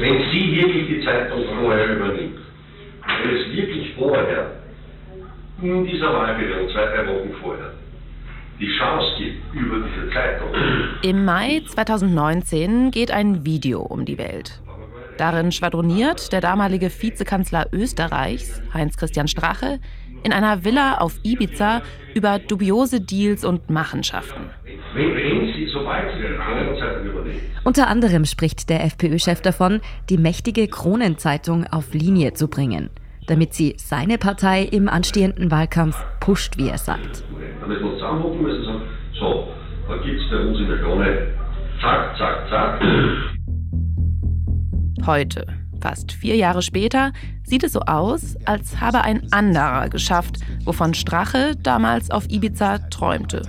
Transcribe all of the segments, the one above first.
wenn sie wirklich die Zeitung vorher übernimmt, wenn es wirklich vorher, in dieser Wahlperiode, zwei, drei Wochen vorher, die Chance gibt über diese Zeitung. Im Mai 2019 geht ein Video um die Welt. Darin schwadroniert der damalige Vizekanzler Österreichs, Heinz-Christian Strache, in einer Villa auf Ibiza über dubiose Deals und Machenschaften. Unter anderem spricht der FPÖ-Chef davon, die mächtige Kronenzeitung auf Linie zu bringen, damit sie seine Partei im anstehenden Wahlkampf pusht, wie er sagt. Damit wir zusammenrufen müssen sagen, so, da gibt es bei uns in der Krone, zack, zack, zack. Heute, fast vier Jahre später, sieht es so aus, als habe ein anderer geschafft, wovon Strache damals auf Ibiza träumte.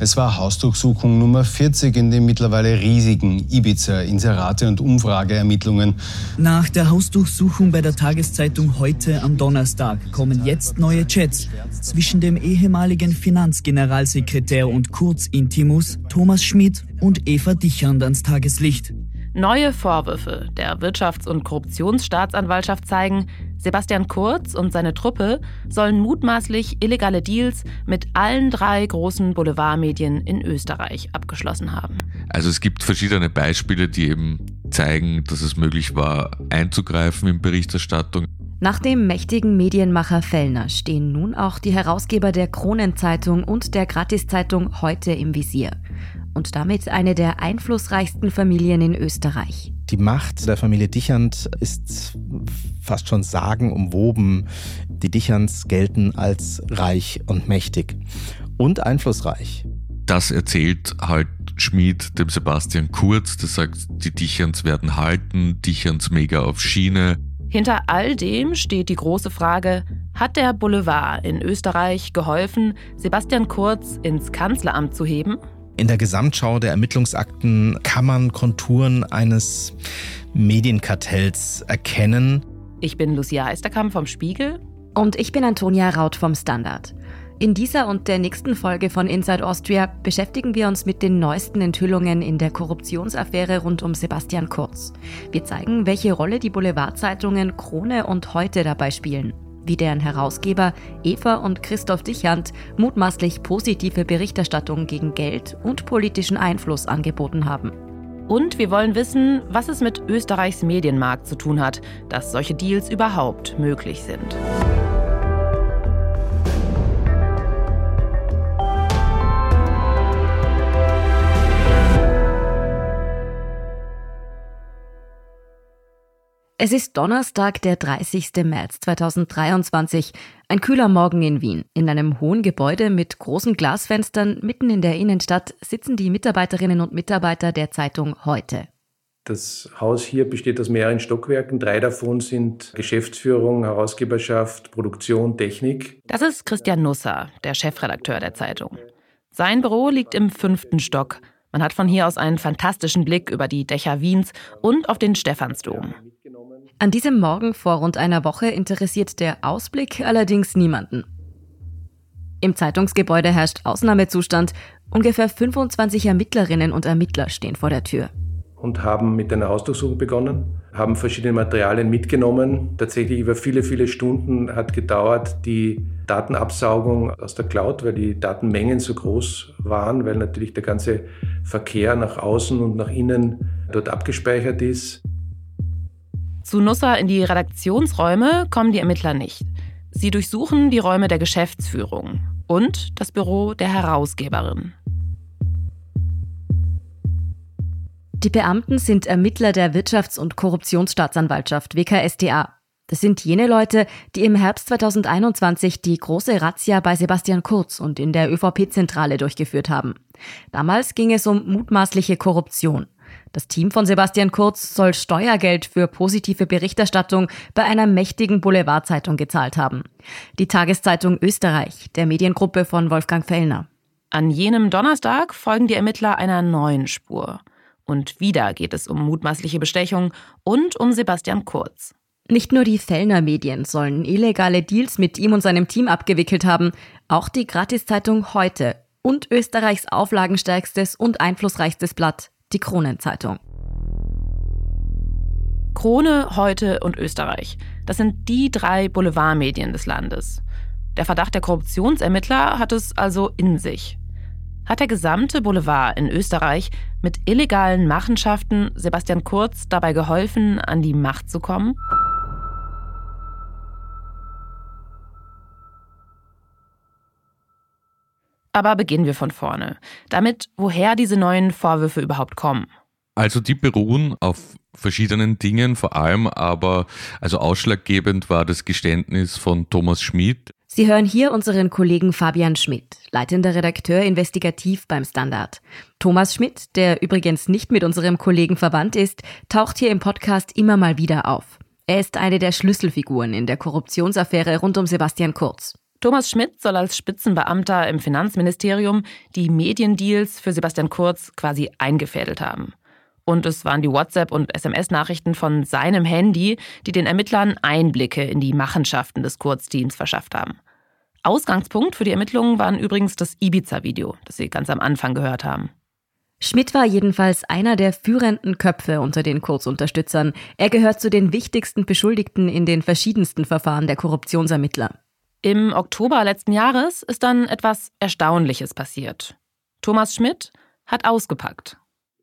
Es war Hausdurchsuchung Nummer 40 in den mittlerweile riesigen Ibiza-Inserate und Umfrageermittlungen. Nach der Hausdurchsuchung bei der Tageszeitung heute am Donnerstag kommen jetzt neue Chats zwischen dem ehemaligen Finanzgeneralsekretär und Kurzintimus Thomas Schmidt und Eva Dichand ans Tageslicht. Neue Vorwürfe der Wirtschafts- und Korruptionsstaatsanwaltschaft zeigen, Sebastian Kurz und seine Truppe sollen mutmaßlich illegale Deals mit allen drei großen Boulevardmedien in Österreich abgeschlossen haben. Also es gibt verschiedene Beispiele, die eben zeigen, dass es möglich war, einzugreifen in Berichterstattung. Nach dem mächtigen Medienmacher Fellner stehen nun auch die Herausgeber der Kronenzeitung und der Gratiszeitung heute im Visier und damit eine der einflussreichsten Familien in Österreich. Die Macht der Familie Dichand ist fast schon sagenumwoben. Die Dichans gelten als reich und mächtig und einflussreich. Das erzählt halt Schmid dem Sebastian Kurz, der sagt, die Dichans werden halten, Dichans mega auf Schiene. Hinter all dem steht die große Frage, hat der Boulevard in Österreich geholfen, Sebastian Kurz ins Kanzleramt zu heben? In der Gesamtschau der Ermittlungsakten kann man Konturen eines Medienkartells erkennen. Ich bin Lucia Eisterkamp vom Spiegel. Und ich bin Antonia Raut vom Standard. In dieser und der nächsten Folge von Inside Austria beschäftigen wir uns mit den neuesten Enthüllungen in der Korruptionsaffäre rund um Sebastian Kurz. Wir zeigen, welche Rolle die Boulevardzeitungen Krone und Heute dabei spielen wie deren Herausgeber Eva und Christoph Dichand mutmaßlich positive Berichterstattung gegen Geld und politischen Einfluss angeboten haben. Und wir wollen wissen, was es mit Österreichs Medienmarkt zu tun hat, dass solche Deals überhaupt möglich sind. Es ist Donnerstag, der 30. März 2023. Ein kühler Morgen in Wien. In einem hohen Gebäude mit großen Glasfenstern mitten in der Innenstadt sitzen die Mitarbeiterinnen und Mitarbeiter der Zeitung Heute. Das Haus hier besteht aus mehreren Stockwerken. Drei davon sind Geschäftsführung, Herausgeberschaft, Produktion, Technik. Das ist Christian Nusser, der Chefredakteur der Zeitung. Sein Büro liegt im fünften Stock. Man hat von hier aus einen fantastischen Blick über die Dächer Wiens und auf den Stephansdom. An diesem Morgen vor rund einer Woche interessiert der Ausblick allerdings niemanden. Im Zeitungsgebäude herrscht Ausnahmezustand. Ungefähr 25 Ermittlerinnen und Ermittler stehen vor der Tür. Und haben mit einer Hausdurchsuchung begonnen, haben verschiedene Materialien mitgenommen. Tatsächlich über viele, viele Stunden hat gedauert die Datenabsaugung aus der Cloud, weil die Datenmengen so groß waren, weil natürlich der ganze Verkehr nach außen und nach innen dort abgespeichert ist. Zu Nusser in die Redaktionsräume kommen die Ermittler nicht. Sie durchsuchen die Räume der Geschäftsführung und das Büro der Herausgeberin. Die Beamten sind Ermittler der Wirtschafts- und Korruptionsstaatsanwaltschaft WKSDA. Das sind jene Leute, die im Herbst 2021 die große Razzia bei Sebastian Kurz und in der ÖVP-Zentrale durchgeführt haben. Damals ging es um mutmaßliche Korruption. Das Team von Sebastian Kurz soll Steuergeld für positive Berichterstattung bei einer mächtigen Boulevardzeitung gezahlt haben. Die Tageszeitung Österreich, der Mediengruppe von Wolfgang Fellner. An jenem Donnerstag folgen die Ermittler einer neuen Spur. Und wieder geht es um mutmaßliche Bestechung und um Sebastian Kurz. Nicht nur die Fellner Medien sollen illegale Deals mit ihm und seinem Team abgewickelt haben, auch die Gratiszeitung Heute und Österreichs auflagenstärkstes und einflussreichstes Blatt, die Kronenzeitung. Krone, Heute und Österreich. Das sind die drei Boulevardmedien des Landes. Der Verdacht der Korruptionsermittler hat es also in sich. Hat der gesamte Boulevard in Österreich mit illegalen Machenschaften Sebastian Kurz dabei geholfen, an die Macht zu kommen? Aber beginnen wir von vorne. Damit, woher diese neuen Vorwürfe überhaupt kommen. Also die beruhen auf verschiedenen Dingen, vor allem aber, also ausschlaggebend war das Geständnis von Thomas Schmid. Sie hören hier unseren Kollegen Fabian Schmidt, leitender Redakteur investigativ beim Standard. Thomas Schmidt, der übrigens nicht mit unserem Kollegen verwandt ist, taucht hier im Podcast immer mal wieder auf. Er ist eine der Schlüsselfiguren in der Korruptionsaffäre rund um Sebastian Kurz. Thomas Schmidt soll als Spitzenbeamter im Finanzministerium die Mediendeals für Sebastian Kurz quasi eingefädelt haben. Und es waren die WhatsApp- und SMS-Nachrichten von seinem Handy, die den Ermittlern Einblicke in die Machenschaften des Kurzteams verschafft haben. Ausgangspunkt für die Ermittlungen waren übrigens das Ibiza-Video, das Sie ganz am Anfang gehört haben. Schmidt war jedenfalls einer der führenden Köpfe unter den Kurzunterstützern. Er gehört zu den wichtigsten Beschuldigten in den verschiedensten Verfahren der Korruptionsermittler. Im Oktober letzten Jahres ist dann etwas Erstaunliches passiert. Thomas Schmidt hat ausgepackt.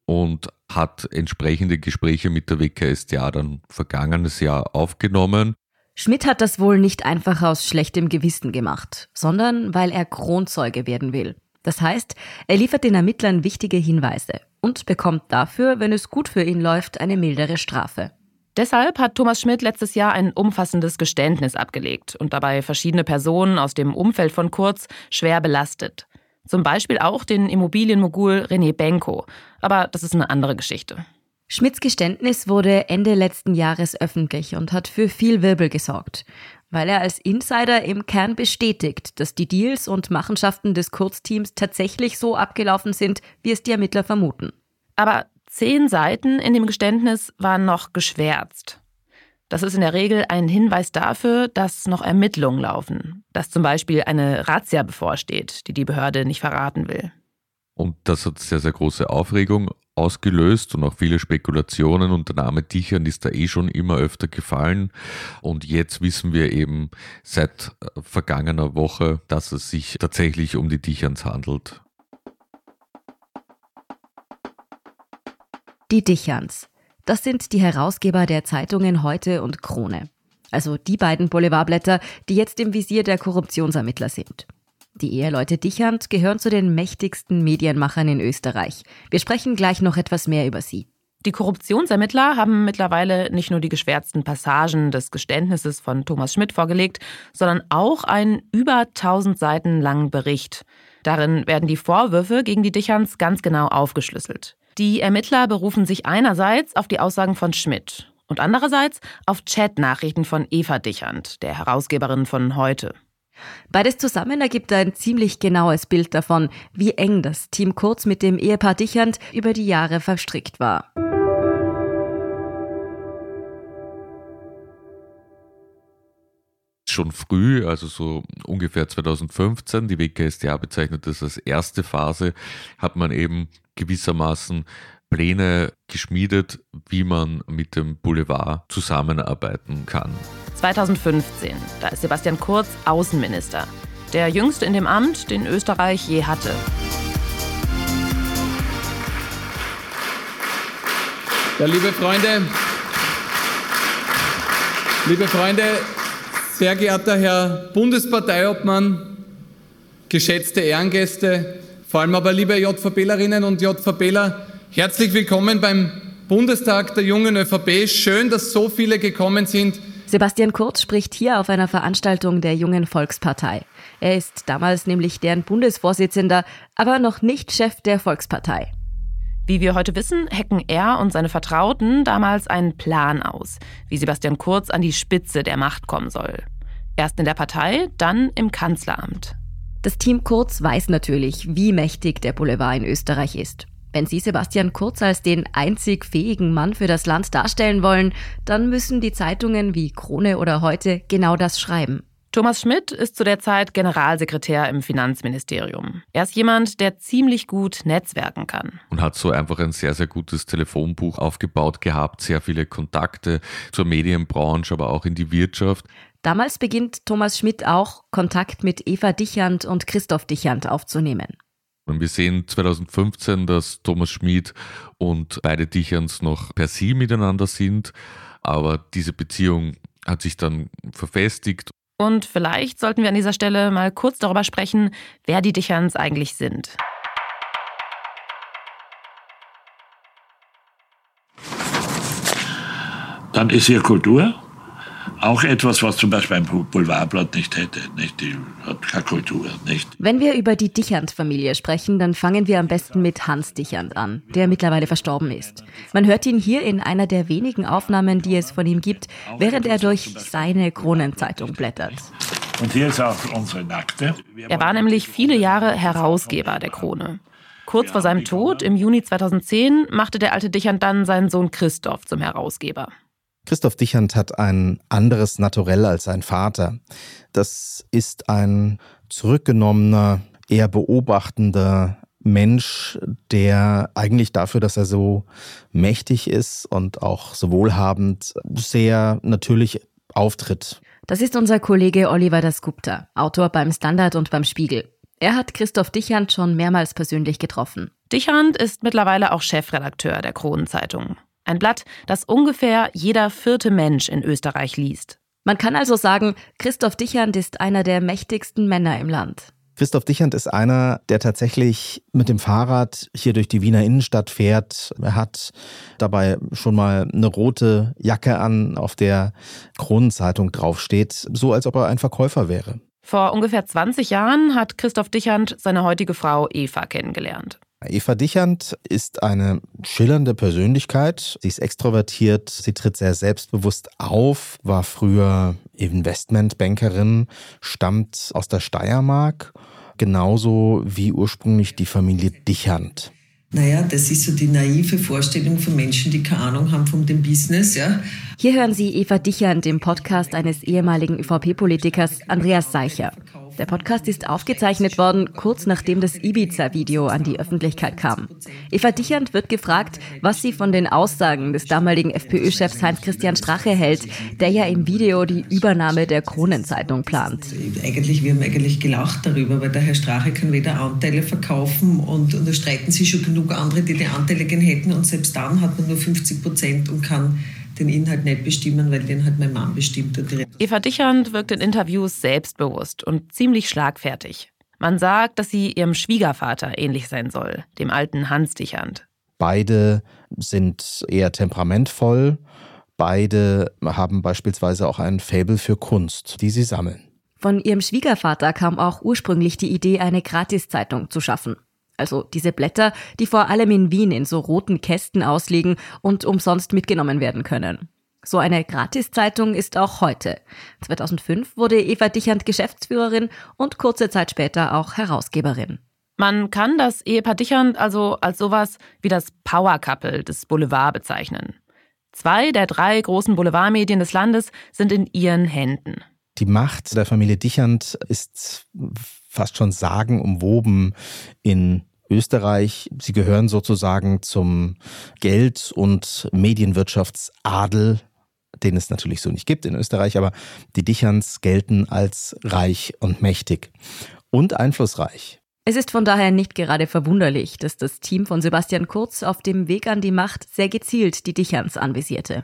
Und hat entsprechende Gespräche mit der WKStA dann vergangenes Jahr aufgenommen. Schmidt hat das wohl nicht einfach aus schlechtem Gewissen gemacht, sondern weil er Kronzeuge werden will. Das heißt, er liefert den Ermittlern wichtige Hinweise und bekommt dafür, wenn es gut für ihn läuft, eine mildere Strafe. Deshalb hat Thomas Schmidt letztes Jahr ein umfassendes Geständnis abgelegt und dabei verschiedene Personen aus dem Umfeld von Kurz schwer belastet. Zum Beispiel auch den Immobilienmogul René Benko. Aber das ist eine andere Geschichte. Schmidts Geständnis wurde Ende letzten Jahres öffentlich und hat für viel Wirbel gesorgt, weil er als Insider im Kern bestätigt, dass die Deals und Machenschaften des Kurzteams tatsächlich so abgelaufen sind, wie es die Ermittler vermuten. Aber Zehn Seiten in dem Geständnis waren noch geschwärzt. Das ist in der Regel ein Hinweis dafür, dass noch Ermittlungen laufen, dass zum Beispiel eine Razzia bevorsteht, die die Behörde nicht verraten will. Und das hat sehr, sehr große Aufregung ausgelöst und auch viele Spekulationen und der Name Dichern ist da eh schon immer öfter gefallen. Und jetzt wissen wir eben seit äh, vergangener Woche, dass es sich tatsächlich um die Dicherns handelt. Die Dicherns. Das sind die Herausgeber der Zeitungen Heute und Krone. Also die beiden Boulevardblätter, die jetzt im Visier der Korruptionsermittler sind. Die Eheleute Dichand gehören zu den mächtigsten Medienmachern in Österreich. Wir sprechen gleich noch etwas mehr über sie. Die Korruptionsermittler haben mittlerweile nicht nur die geschwärzten Passagen des Geständnisses von Thomas Schmidt vorgelegt, sondern auch einen über 1000 Seiten langen Bericht. Darin werden die Vorwürfe gegen die Dichans ganz genau aufgeschlüsselt. Die Ermittler berufen sich einerseits auf die Aussagen von Schmidt und andererseits auf Chatnachrichten von Eva Dichand, der Herausgeberin von heute. Beides zusammen ergibt ein ziemlich genaues Bild davon, wie eng das Team Kurz mit dem Ehepaar Dichand über die Jahre verstrickt war. Schon früh, also so ungefähr 2015, die WKStA bezeichnet das als erste Phase, hat man eben gewissermaßen Pläne geschmiedet, wie man mit dem Boulevard zusammenarbeiten kann. 2015, da ist Sebastian Kurz Außenminister, der jüngste in dem Amt, den Österreich je hatte. Ja, liebe Freunde, liebe Freunde, sehr geehrter Herr Bundesparteiobmann, geschätzte Ehrengäste, vor allem aber liebe JVBlerinnen und JVBler, herzlich willkommen beim Bundestag der jungen ÖVP. Schön, dass so viele gekommen sind. Sebastian Kurz spricht hier auf einer Veranstaltung der Jungen Volkspartei. Er ist damals nämlich deren Bundesvorsitzender, aber noch nicht Chef der Volkspartei. Wie wir heute wissen, hacken er und seine Vertrauten damals einen Plan aus, wie Sebastian Kurz an die Spitze der Macht kommen soll. Erst in der Partei, dann im Kanzleramt. Das Team Kurz weiß natürlich, wie mächtig der Boulevard in Österreich ist. Wenn Sie Sebastian Kurz als den einzig fähigen Mann für das Land darstellen wollen, dann müssen die Zeitungen wie Krone oder heute genau das schreiben. Thomas Schmidt ist zu der Zeit Generalsekretär im Finanzministerium. Er ist jemand, der ziemlich gut netzwerken kann. Und hat so einfach ein sehr, sehr gutes Telefonbuch aufgebaut gehabt, sehr viele Kontakte zur Medienbranche, aber auch in die Wirtschaft. Damals beginnt Thomas Schmidt auch, Kontakt mit Eva Dichand und Christoph Dichand aufzunehmen. Und wir sehen 2015, dass Thomas Schmid und beide Dichans noch per Sie miteinander sind, aber diese Beziehung hat sich dann verfestigt und vielleicht sollten wir an dieser Stelle mal kurz darüber sprechen, wer die Dicherns eigentlich sind. Dann ist hier Kultur, auch etwas, was zum Beispiel ein Boulevardblatt nicht hätte. Nicht? Die hat keine Kultur. Nicht? Wenn wir über die Dichand-Familie sprechen, dann fangen wir am besten mit Hans Dichand an, der mittlerweile verstorben ist. Man hört ihn hier in einer der wenigen Aufnahmen, die es von ihm gibt, während er durch seine Kronenzeitung blättert. Und hier ist auch unsere Nackte. Er war nämlich viele Jahre Herausgeber der Krone. Kurz vor seinem Tod im Juni 2010 machte der alte Dichand dann seinen Sohn Christoph zum Herausgeber. Christoph Dichand hat ein anderes Naturell als sein Vater. Das ist ein zurückgenommener, eher beobachtender Mensch, der eigentlich dafür, dass er so mächtig ist und auch so wohlhabend, sehr natürlich auftritt. Das ist unser Kollege Oliver Dasgupta, Autor beim Standard und beim Spiegel. Er hat Christoph Dichand schon mehrmals persönlich getroffen. Dichand ist mittlerweile auch Chefredakteur der Kronenzeitung. Ein Blatt, das ungefähr jeder vierte Mensch in Österreich liest. Man kann also sagen, Christoph Dichand ist einer der mächtigsten Männer im Land. Christoph Dichand ist einer, der tatsächlich mit dem Fahrrad hier durch die Wiener Innenstadt fährt. Er hat dabei schon mal eine rote Jacke an, auf der Kronenzeitung draufsteht, so als ob er ein Verkäufer wäre. Vor ungefähr 20 Jahren hat Christoph Dichand seine heutige Frau Eva kennengelernt. Eva Dichand ist eine schillernde Persönlichkeit. Sie ist extrovertiert, sie tritt sehr selbstbewusst auf, war früher Investmentbankerin, stammt aus der Steiermark, genauso wie ursprünglich die Familie Dichand. Naja, das ist so die naive Vorstellung von Menschen, die keine Ahnung haben von dem Business, ja. Hier hören Sie Eva Dichand im Podcast eines ehemaligen ÖVP-Politikers Andreas Seicher. Der Podcast ist aufgezeichnet worden, kurz nachdem das Ibiza-Video an die Öffentlichkeit kam. Eva Dichand wird gefragt, was sie von den Aussagen des damaligen FPÖ-Chefs Heinz-Christian Strache hält, der ja im Video die Übernahme der Kronenzeitung plant. Eigentlich, wir haben eigentlich gelacht darüber, weil der Herr Strache kann weder Anteile verkaufen und, und da streiten sich schon genug andere, die die Anteile gern hätten und selbst dann hat man nur 50 Prozent und kann den Inhalt nicht bestimmen, weil den halt mein Mann bestimmt. Eva Dichand wirkt in Interviews selbstbewusst und ziemlich schlagfertig. Man sagt, dass sie ihrem Schwiegervater ähnlich sein soll, dem alten Hans Dichand. Beide sind eher temperamentvoll. Beide haben beispielsweise auch ein Faible für Kunst, die sie sammeln. Von ihrem Schwiegervater kam auch ursprünglich die Idee, eine Gratiszeitung zu schaffen. Also diese Blätter, die vor allem in Wien in so roten Kästen ausliegen und umsonst mitgenommen werden können. So eine Gratiszeitung ist auch heute. 2005 wurde Eva Dichand Geschäftsführerin und kurze Zeit später auch Herausgeberin. Man kann das Ehepaar Dichand also als sowas wie das Power Couple des Boulevard bezeichnen. Zwei der drei großen Boulevardmedien des Landes sind in ihren Händen. Die Macht der Familie Dichand ist fast schon sagenumwoben in Österreich. Sie gehören sozusagen zum Geld- und Medienwirtschaftsadel, den es natürlich so nicht gibt in Österreich, aber die Dicherns gelten als reich und mächtig und einflussreich. Es ist von daher nicht gerade verwunderlich, dass das Team von Sebastian Kurz auf dem Weg an die Macht sehr gezielt die Dicherns anvisierte.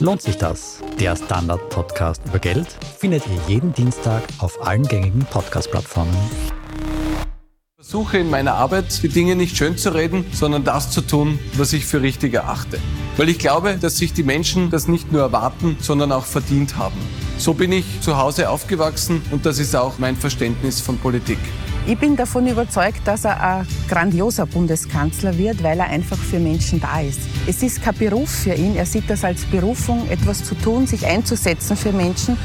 Lohnt sich das? Der Standard-Podcast über Geld findet ihr jeden Dienstag auf allen gängigen Podcast-Plattformen. Suche in meiner Arbeit, die Dinge nicht schön zu reden, sondern das zu tun, was ich für richtig erachte. Weil ich glaube, dass sich die Menschen das nicht nur erwarten, sondern auch verdient haben. So bin ich zu Hause aufgewachsen und das ist auch mein Verständnis von Politik. Ich bin davon überzeugt, dass er ein grandioser Bundeskanzler wird, weil er einfach für Menschen da ist. Es ist kein Beruf für ihn. Er sieht das als Berufung, etwas zu tun, sich einzusetzen für Menschen.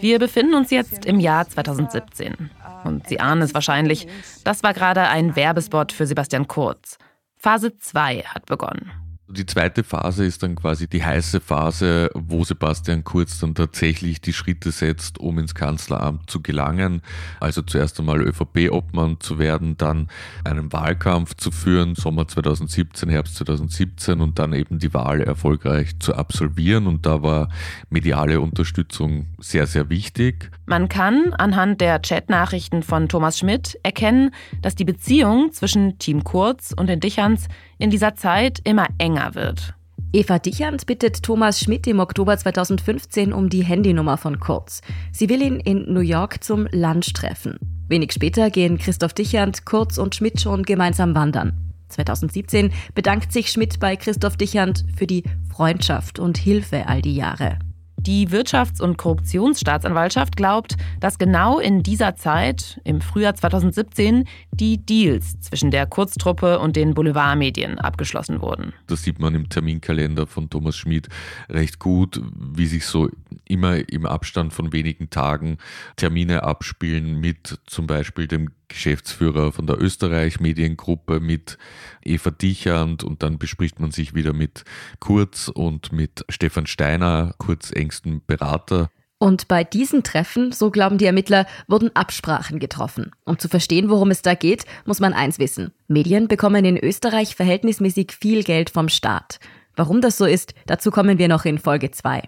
Wir befinden uns jetzt im Jahr 2017. Und Sie ahnen es wahrscheinlich, das war gerade ein Werbespot für Sebastian Kurz. Phase 2 hat begonnen. Die zweite Phase ist dann quasi die heiße Phase, wo Sebastian Kurz dann tatsächlich die Schritte setzt, um ins Kanzleramt zu gelangen. Also zuerst einmal ÖVP-Obmann zu werden, dann einen Wahlkampf zu führen, Sommer 2017, Herbst 2017 und dann eben die Wahl erfolgreich zu absolvieren. Und da war mediale Unterstützung sehr, sehr wichtig. Man kann anhand der Chatnachrichten von Thomas Schmidt erkennen, dass die Beziehung zwischen Team Kurz und den Dicherns in dieser Zeit immer enger wird. Eva Dichand bittet Thomas Schmidt im Oktober 2015 um die Handynummer von Kurz. Sie will ihn in New York zum Lunch treffen. Wenig später gehen Christoph Dichand, Kurz und Schmidt schon gemeinsam wandern. 2017 bedankt sich Schmidt bei Christoph Dichand für die Freundschaft und Hilfe all die Jahre. Die Wirtschafts- und Korruptionsstaatsanwaltschaft glaubt, dass genau in dieser Zeit, im Frühjahr 2017, die Deals zwischen der Kurztruppe und den Boulevardmedien abgeschlossen wurden. Das sieht man im Terminkalender von Thomas Schmid recht gut, wie sich so immer im Abstand von wenigen Tagen Termine abspielen mit zum Beispiel dem Geschäftsführer von der Österreich Mediengruppe mit Eva Dichand und dann bespricht man sich wieder mit Kurz und mit Stefan Steiner, Kurz engsten Berater. Und bei diesen Treffen, so glauben die Ermittler, wurden Absprachen getroffen. Um zu verstehen, worum es da geht, muss man eins wissen. Medien bekommen in Österreich verhältnismäßig viel Geld vom Staat. Warum das so ist, dazu kommen wir noch in Folge 2.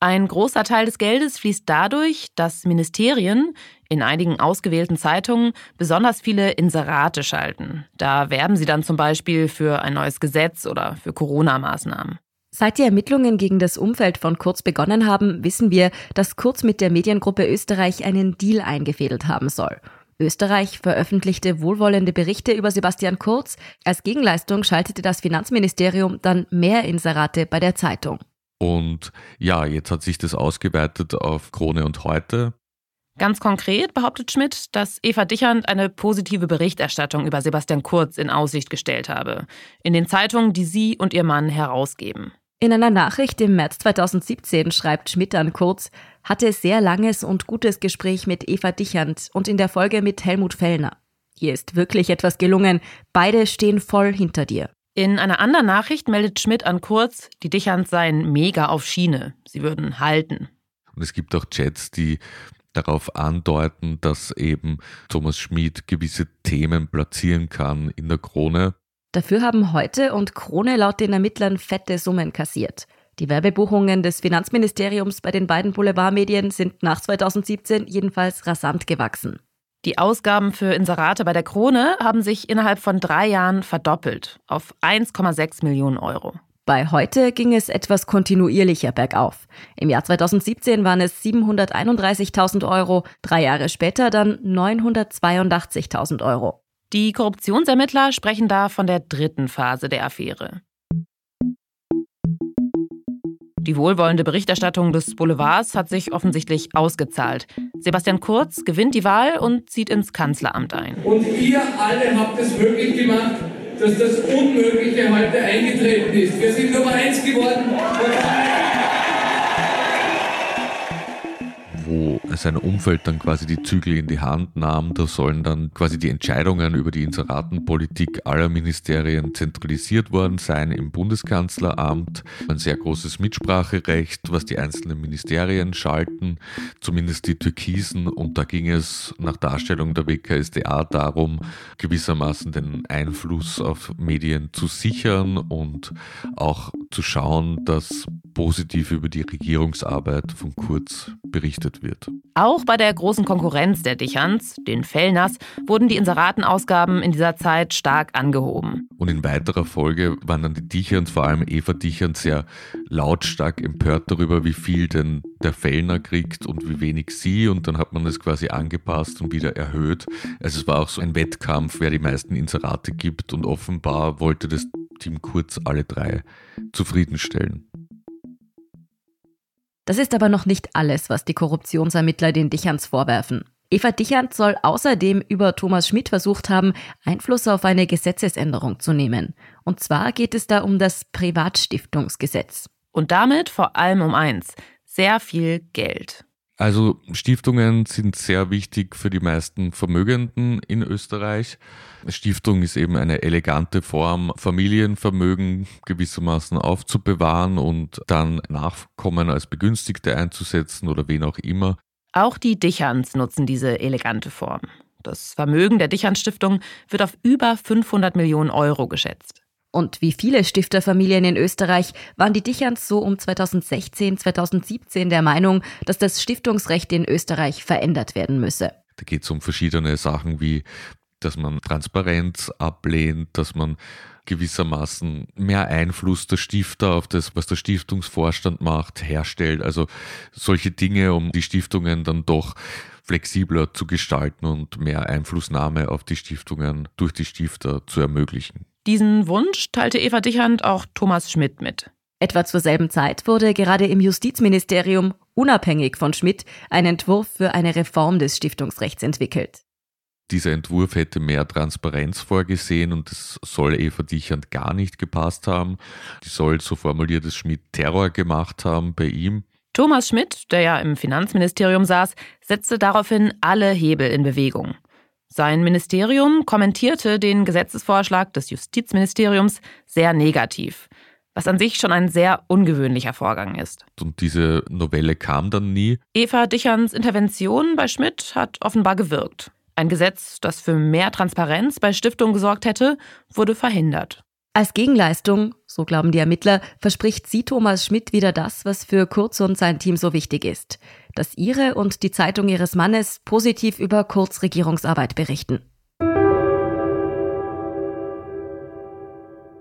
Ein großer Teil des Geldes fließt dadurch, dass Ministerien in einigen ausgewählten Zeitungen besonders viele Inserate schalten. Da werben sie dann zum Beispiel für ein neues Gesetz oder für Corona-Maßnahmen. Seit die Ermittlungen gegen das Umfeld von Kurz begonnen haben, wissen wir, dass Kurz mit der Mediengruppe Österreich einen Deal eingefädelt haben soll. Österreich veröffentlichte wohlwollende Berichte über Sebastian Kurz. Als Gegenleistung schaltete das Finanzministerium dann mehr Inserate bei der Zeitung. Und ja, jetzt hat sich das ausgeweitet auf Krone und heute. Ganz konkret behauptet Schmidt, dass Eva Dichand eine positive Berichterstattung über Sebastian Kurz in Aussicht gestellt habe, in den Zeitungen, die sie und ihr Mann herausgeben. In einer Nachricht im März 2017 schreibt Schmidt an Kurz, hatte sehr langes und gutes Gespräch mit Eva Dichand und in der Folge mit Helmut Fellner. Hier ist wirklich etwas gelungen. Beide stehen voll hinter dir. In einer anderen Nachricht meldet Schmidt an Kurz, die Dichans seien mega auf Schiene. Sie würden halten. Und es gibt auch Chats, die darauf andeuten, dass eben Thomas Schmid gewisse Themen platzieren kann in der Krone. Dafür haben heute und Krone laut den Ermittlern fette Summen kassiert. Die Werbebuchungen des Finanzministeriums bei den beiden Boulevardmedien sind nach 2017 jedenfalls rasant gewachsen. Die Ausgaben für Inserate bei der Krone haben sich innerhalb von drei Jahren verdoppelt auf 1,6 Millionen Euro. Bei heute ging es etwas kontinuierlicher bergauf. Im Jahr 2017 waren es 731.000 Euro, drei Jahre später dann 982.000 Euro. Die Korruptionsermittler sprechen da von der dritten Phase der Affäre. Die wohlwollende Berichterstattung des Boulevards hat sich offensichtlich ausgezahlt. Sebastian Kurz gewinnt die Wahl und zieht ins Kanzleramt ein. Und ihr alle habt es möglich gemacht, dass das Unmögliche heute eingetreten ist. Wir sind Nummer eins geworden. wo sein Umfeld dann quasi die Zügel in die Hand nahm. Da sollen dann quasi die Entscheidungen über die Inseratenpolitik aller Ministerien zentralisiert worden sein im Bundeskanzleramt. Ein sehr großes Mitspracherecht, was die einzelnen Ministerien schalten, zumindest die Türkisen. Und da ging es nach Darstellung der WKSDA darum, gewissermaßen den Einfluss auf Medien zu sichern und auch zu schauen, dass positiv über die Regierungsarbeit von Kurz berichtet wird. Auch bei der großen Konkurrenz der Dicherns, den Fellners, wurden die Inseratenausgaben in dieser Zeit stark angehoben. Und in weiterer Folge waren dann die Dicherns, vor allem Eva Dicherns, sehr lautstark empört darüber, wie viel denn der Fellner kriegt und wie wenig sie. Und dann hat man das quasi angepasst und wieder erhöht. Also es war auch so ein Wettkampf, wer die meisten Inserate gibt. Und offenbar wollte das Team Kurz alle drei zufriedenstellen. Das ist aber noch nicht alles, was die Korruptionsermittler den Dicherns vorwerfen. Eva Dichand soll außerdem über Thomas Schmidt versucht haben, Einfluss auf eine Gesetzesänderung zu nehmen. Und zwar geht es da um das Privatstiftungsgesetz. Und damit vor allem um eins, sehr viel Geld. Also Stiftungen sind sehr wichtig für die meisten Vermögenden in Österreich. Stiftung ist eben eine elegante Form, Familienvermögen gewissermaßen aufzubewahren und dann Nachkommen als Begünstigte einzusetzen oder wen auch immer. Auch die Dicherns nutzen diese elegante Form. Das Vermögen der Dicherns Stiftung wird auf über 500 Millionen Euro geschätzt. Und wie viele Stifterfamilien in Österreich waren die Dicherns so um 2016, 2017 der Meinung, dass das Stiftungsrecht in Österreich verändert werden müsse. Da geht es um verschiedene Sachen wie, dass man Transparenz ablehnt, dass man gewissermaßen mehr Einfluss der Stifter auf das, was der Stiftungsvorstand macht, herstellt. Also solche Dinge, um die Stiftungen dann doch flexibler zu gestalten und mehr Einflussnahme auf die Stiftungen durch die Stifter zu ermöglichen. Diesen Wunsch teilte Eva Dichand auch Thomas Schmidt mit. Etwa zur selben Zeit wurde gerade im Justizministerium, unabhängig von Schmidt, ein Entwurf für eine Reform des Stiftungsrechts entwickelt. Dieser Entwurf hätte mehr Transparenz vorgesehen und es soll Eva Dichand gar nicht gepasst haben. Die soll, so formuliert es Schmidt, Terror gemacht haben bei ihm. Thomas Schmidt, der ja im Finanzministerium saß, setzte daraufhin alle Hebel in Bewegung. Sein Ministerium kommentierte den Gesetzesvorschlag des Justizministeriums sehr negativ, was an sich schon ein sehr ungewöhnlicher Vorgang ist. Und diese Novelle kam dann nie. Eva Dicherns Intervention bei Schmidt hat offenbar gewirkt. Ein Gesetz, das für mehr Transparenz bei Stiftungen gesorgt hätte, wurde verhindert. Als Gegenleistung, so glauben die Ermittler, verspricht sie Thomas Schmidt wieder das, was für Kurz und sein Team so wichtig ist, dass ihre und die Zeitung ihres Mannes positiv über Kurz Regierungsarbeit berichten.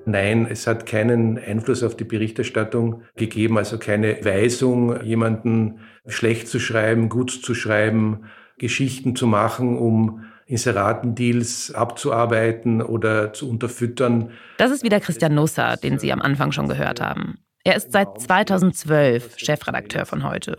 Nein, es hat keinen Einfluss auf die Berichterstattung gegeben, also keine Weisung, jemanden schlecht zu schreiben, gut zu schreiben, Geschichten zu machen, um Inseratendeals abzuarbeiten oder zu unterfüttern. Das ist wieder Christian Nusser, den Sie am Anfang schon gehört haben. Er ist seit 2012 Chefredakteur von heute.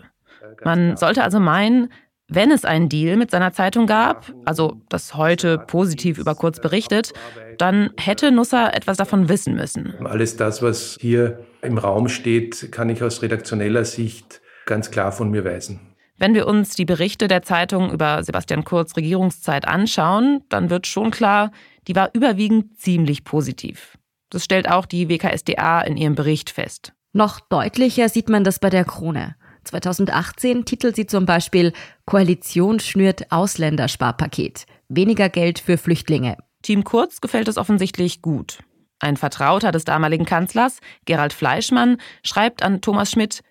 Man sollte also meinen, wenn es einen Deal mit seiner Zeitung gab, also das heute positiv über Kurz berichtet, dann hätte Nusser etwas davon wissen müssen. Alles das, was hier im Raum steht, kann ich aus redaktioneller Sicht ganz klar von mir weisen. Wenn wir uns die Berichte der Zeitung über Sebastian Kurz Regierungszeit anschauen, dann wird schon klar, die war überwiegend ziemlich positiv. Das stellt auch die WKSDA in ihrem Bericht fest. Noch deutlicher sieht man das bei der Krone. 2018 titelt sie zum Beispiel Koalition schnürt Ausländersparpaket. Weniger Geld für Flüchtlinge. Team Kurz gefällt es offensichtlich gut. Ein Vertrauter des damaligen Kanzlers, Gerald Fleischmann, schreibt an Thomas Schmidt,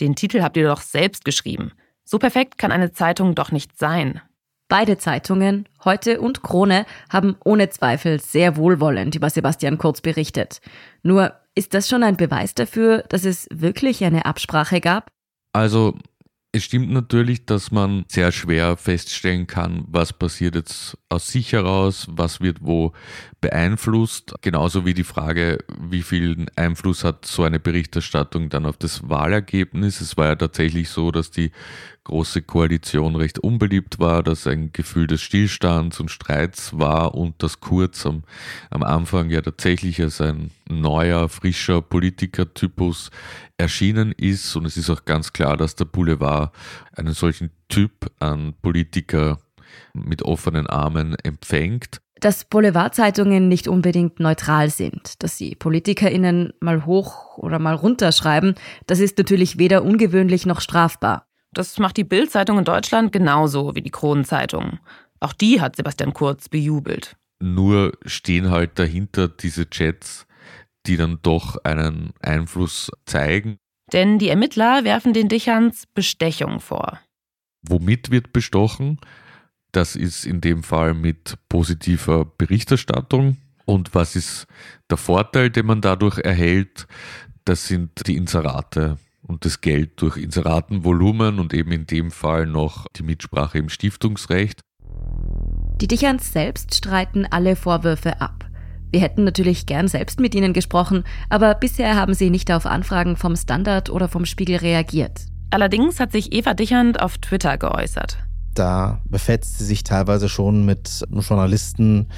den Titel habt ihr doch selbst geschrieben. So perfekt kann eine Zeitung doch nicht sein. Beide Zeitungen, Heute und Krone, haben ohne Zweifel sehr wohlwollend über Sebastian Kurz berichtet. Nur ist das schon ein Beweis dafür, dass es wirklich eine Absprache gab? Also es stimmt natürlich, dass man sehr schwer feststellen kann, was passiert jetzt aus sich heraus, was wird wo beeinflusst. Genauso wie die Frage, wie viel Einfluss hat so eine Berichterstattung dann auf das Wahlergebnis. Es war ja tatsächlich so, dass die große Koalition recht unbeliebt war, dass ein Gefühl des Stillstands und Streits war und dass Kurz am, am Anfang ja tatsächlich als ein neuer, frischer Politikertypus erschienen ist. Und es ist auch ganz klar, dass der Boulevard einen solchen Typ an Politiker mit offenen Armen empfängt. Dass Boulevardzeitungen nicht unbedingt neutral sind, dass sie PolitikerInnen mal hoch oder mal runterschreiben, das ist natürlich weder ungewöhnlich noch strafbar. Das macht die Bild-Zeitung in Deutschland genauso wie die Kronenzeitung. Auch die hat Sebastian Kurz bejubelt. Nur stehen halt dahinter diese Chats, die dann doch einen Einfluss zeigen. Denn die Ermittler werfen den Dicherns Bestechung vor. Womit wird bestochen? Das ist in dem Fall mit positiver Berichterstattung. Und was ist der Vorteil, den man dadurch erhält? Das sind die Inserate und das Geld durch Inseratenvolumen und eben in dem Fall noch die Mitsprache im Stiftungsrecht. Die Dicherns selbst streiten alle Vorwürfe ab. Wir hätten natürlich gern selbst mit ihnen gesprochen, aber bisher haben sie nicht auf Anfragen vom Standard oder vom Spiegel reagiert. Allerdings hat sich Eva Dichand auf Twitter geäußert. Da befetzt sie sich teilweise schon mit Journalisten,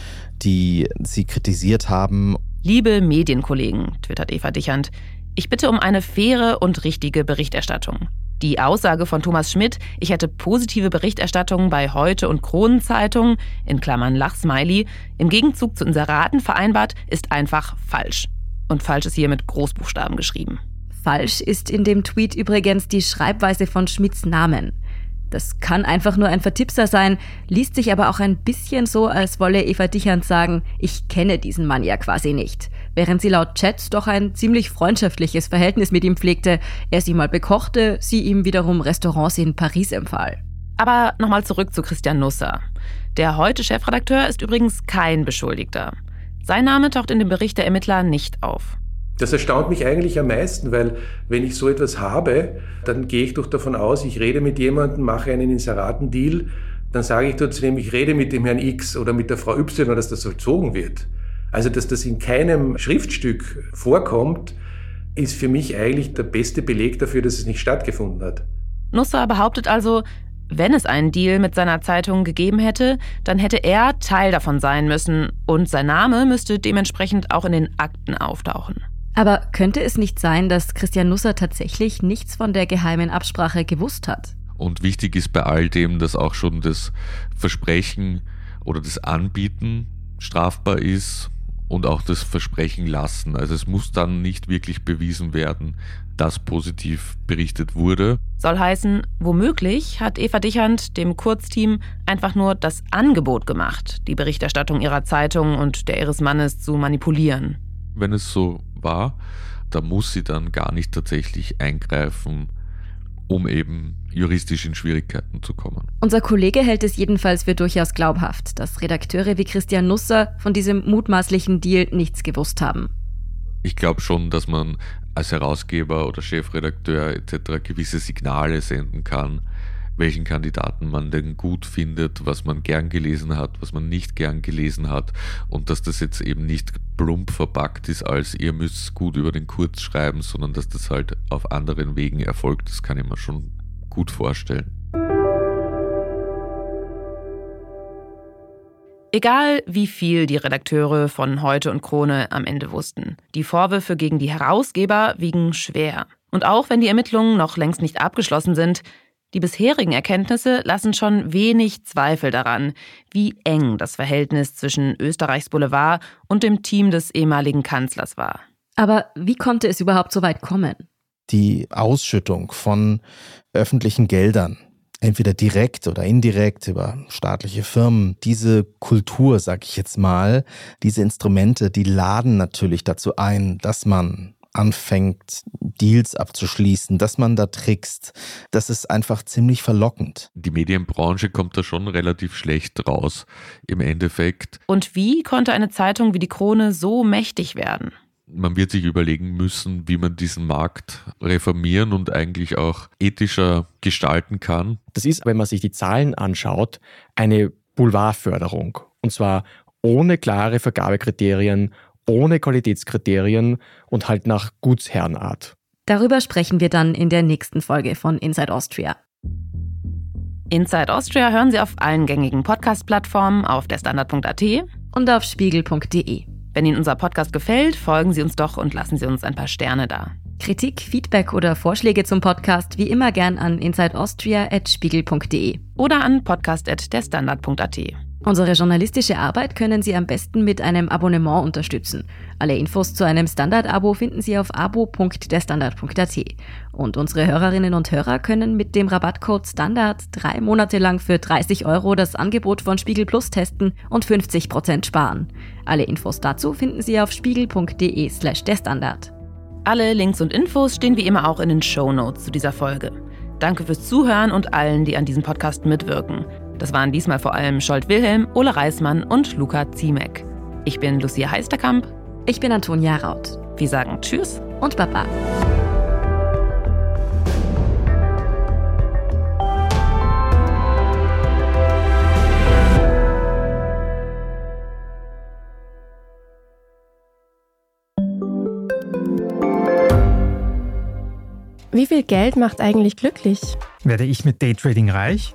die sie kritisiert haben. Liebe Medienkollegen, twittert Eva Dichand, ich bitte um eine faire und richtige Berichterstattung. Die Aussage von Thomas Schmidt, ich hätte positive Berichterstattung bei Heute und Kronenzeitung, in Klammern Lachsmiley, im Gegenzug zu Inseraten vereinbart, ist einfach falsch. Und falsch ist hier mit Großbuchstaben geschrieben. Falsch ist in dem Tweet übrigens die Schreibweise von Schmidts Namen. Das kann einfach nur ein Vertipser sein, liest sich aber auch ein bisschen so, als wolle Eva Dichand sagen, ich kenne diesen Mann ja quasi nicht. Während sie laut Chat doch ein ziemlich freundschaftliches Verhältnis mit ihm pflegte, er sie mal bekochte, sie ihm wiederum Restaurants in Paris empfahl. Aber nochmal zurück zu Christian Nusser. Der heute Chefredakteur ist übrigens kein Beschuldigter. Sein Name taucht in dem Bericht der Ermittler nicht auf. Das erstaunt mich eigentlich am meisten, weil wenn ich so etwas habe, dann gehe ich doch davon aus, ich rede mit jemandem, mache einen Inseratendeal, dann sage ich dazu, ich rede mit dem Herrn X oder mit der Frau Y, dass das vollzogen wird. Also, dass das in keinem Schriftstück vorkommt, ist für mich eigentlich der beste Beleg dafür, dass es nicht stattgefunden hat. Nusser behauptet also, wenn es einen Deal mit seiner Zeitung gegeben hätte, dann hätte er Teil davon sein müssen und sein Name müsste dementsprechend auch in den Akten auftauchen. Aber könnte es nicht sein, dass Christian Nusser tatsächlich nichts von der geheimen Absprache gewusst hat? Und wichtig ist bei all dem, dass auch schon das Versprechen oder das Anbieten strafbar ist und auch das Versprechen lassen. Also es muss dann nicht wirklich bewiesen werden, dass positiv berichtet wurde. Soll heißen, womöglich hat Eva Dichand dem Kurzteam einfach nur das Angebot gemacht, die Berichterstattung ihrer Zeitung und der ihres Mannes zu manipulieren. Wenn es so war, da muss sie dann gar nicht tatsächlich eingreifen, um eben juristisch in Schwierigkeiten zu kommen. Unser Kollege hält es jedenfalls für durchaus glaubhaft, dass Redakteure wie Christian Nusser von diesem mutmaßlichen Deal nichts gewusst haben. Ich glaube schon, dass man als Herausgeber oder Chefredakteur etc. gewisse Signale senden kann, welchen Kandidaten man denn gut findet, was man gern gelesen hat, was man nicht gern gelesen hat und dass das jetzt eben nicht plump verpackt ist, als ihr müsst gut über den Kurz schreiben, sondern dass das halt auf anderen Wegen erfolgt, das kann ich mir schon gut vorstellen. Egal wie viel die Redakteure von Heute und Krone am Ende wussten, die Vorwürfe gegen die Herausgeber wiegen schwer. Und auch wenn die Ermittlungen noch längst nicht abgeschlossen sind, die bisherigen Erkenntnisse lassen schon wenig Zweifel daran, wie eng das Verhältnis zwischen Österreichs Boulevard und dem Team des ehemaligen Kanzlers war. Aber wie konnte es überhaupt so weit kommen? Die Ausschüttung von öffentlichen Geldern, entweder direkt oder indirekt über staatliche Firmen, diese Kultur, sag ich jetzt mal, diese Instrumente, die laden natürlich dazu ein, dass man anfängt, Deals abzuschließen, dass man da trickst, das ist einfach ziemlich verlockend. Die Medienbranche kommt da schon relativ schlecht raus im Endeffekt. Und wie konnte eine Zeitung wie die Krone so mächtig werden? Man wird sich überlegen müssen, wie man diesen Markt reformieren und eigentlich auch ethischer gestalten kann. Das ist, wenn man sich die Zahlen anschaut, eine Boulevardförderung. Und zwar ohne klare Vergabekriterien, ohne Qualitätskriterien und halt nach Gutsherrenart. Darüber sprechen wir dann in der nächsten Folge von Inside Austria. Inside Austria hören Sie auf allen gängigen Podcast-Plattformen, auf der Standard.at und auf spiegel.de. Wenn Ihnen unser Podcast gefällt, folgen Sie uns doch und lassen Sie uns ein paar Sterne da. Kritik, Feedback oder Vorschläge zum Podcast wie immer gern an insideaustria.spiegel.de oder an podcast.derstandard.at. Unsere journalistische Arbeit können Sie am besten mit einem Abonnement unterstützen. Alle Infos zu einem Standard-Abo finden Sie auf abo.derstandard.at. Und unsere Hörerinnen und Hörer können mit dem Rabattcode STANDARD drei Monate lang für 30 Euro das Angebot von Spiegel Plus testen und 50 Prozent sparen. Alle Infos dazu finden Sie auf spiegel.de slash derstandard. Alle Links und Infos stehen wie immer auch in den Show Notes zu dieser Folge. Danke fürs Zuhören und allen, die an diesem Podcast mitwirken. Das waren diesmal vor allem Scholt Wilhelm, Ole Reismann und Luca Ziemek. Ich bin Lucia Heisterkamp. Ich bin Antonia Raut. Wir sagen Tschüss und Baba. Wie viel Geld macht eigentlich glücklich? Werde ich mit Daytrading reich?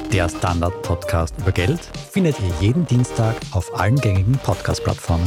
Der Standard-Podcast über Geld findet ihr jeden Dienstag auf allen gängigen Podcast-Plattformen.